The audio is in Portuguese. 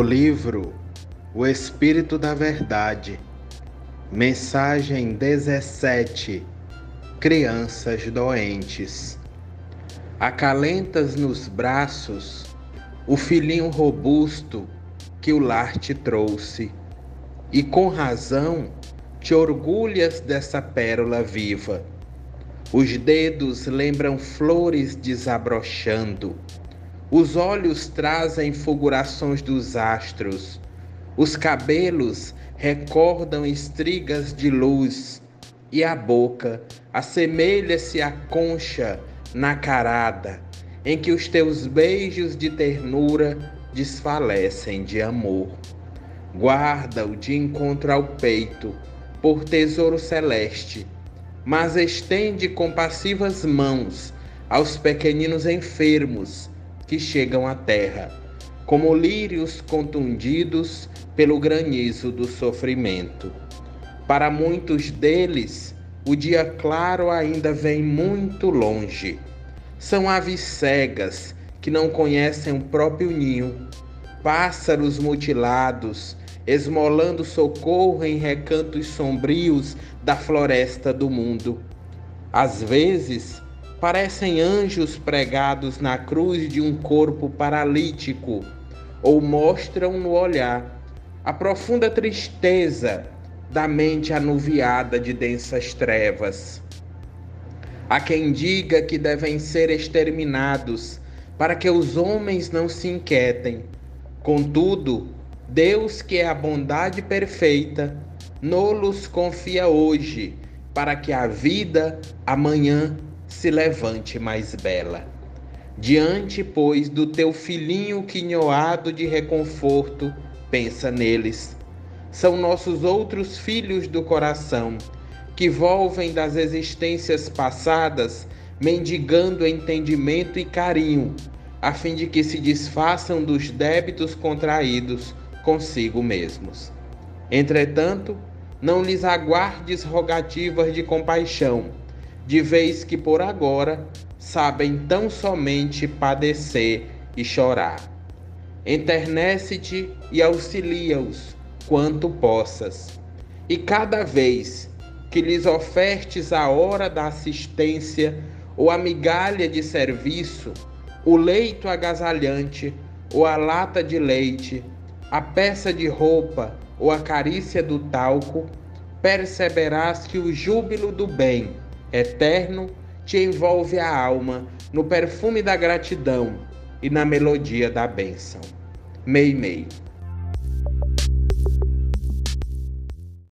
O livro O Espírito da Verdade, mensagem 17: Crianças doentes. Acalentas nos braços o filhinho robusto que o lar te trouxe, e com razão te orgulhas dessa pérola viva. Os dedos lembram flores desabrochando os olhos trazem fulgurações dos astros, os cabelos recordam estrigas de luz, e a boca assemelha-se à concha nacarada, em que os teus beijos de ternura desfalecem de amor. Guarda-o de encontro ao peito, por tesouro celeste, mas estende compassivas mãos aos pequeninos enfermos que chegam à terra, como lírios contundidos pelo granizo do sofrimento. Para muitos deles, o dia claro ainda vem muito longe. São aves cegas que não conhecem o próprio ninho, pássaros mutilados, esmolando socorro em recantos sombrios da floresta do mundo. Às vezes, parecem anjos pregados na cruz de um corpo paralítico, ou mostram no olhar a profunda tristeza da mente anuviada de densas trevas. Há quem diga que devem ser exterminados para que os homens não se inquietem. Contudo, Deus, que é a bondade perfeita, nolos confia hoje, para que a vida amanhã se levante mais bela. Diante, pois, do teu filhinho quinhoado de reconforto, pensa neles. São nossos outros filhos do coração, que volvem das existências passadas, mendigando entendimento e carinho, a fim de que se desfaçam dos débitos contraídos consigo mesmos. Entretanto, não lhes aguardes rogativas de compaixão, de vez que por agora sabem tão somente padecer e chorar. Enternece-te e auxilia-os quanto possas, e cada vez que lhes ofertes a hora da assistência ou a migalha de serviço, o leito agasalhante ou a lata de leite, a peça de roupa ou a carícia do talco, perceberás que o júbilo do bem eterno te envolve a alma no perfume da gratidão e na melodia da bênção. Mei Mei.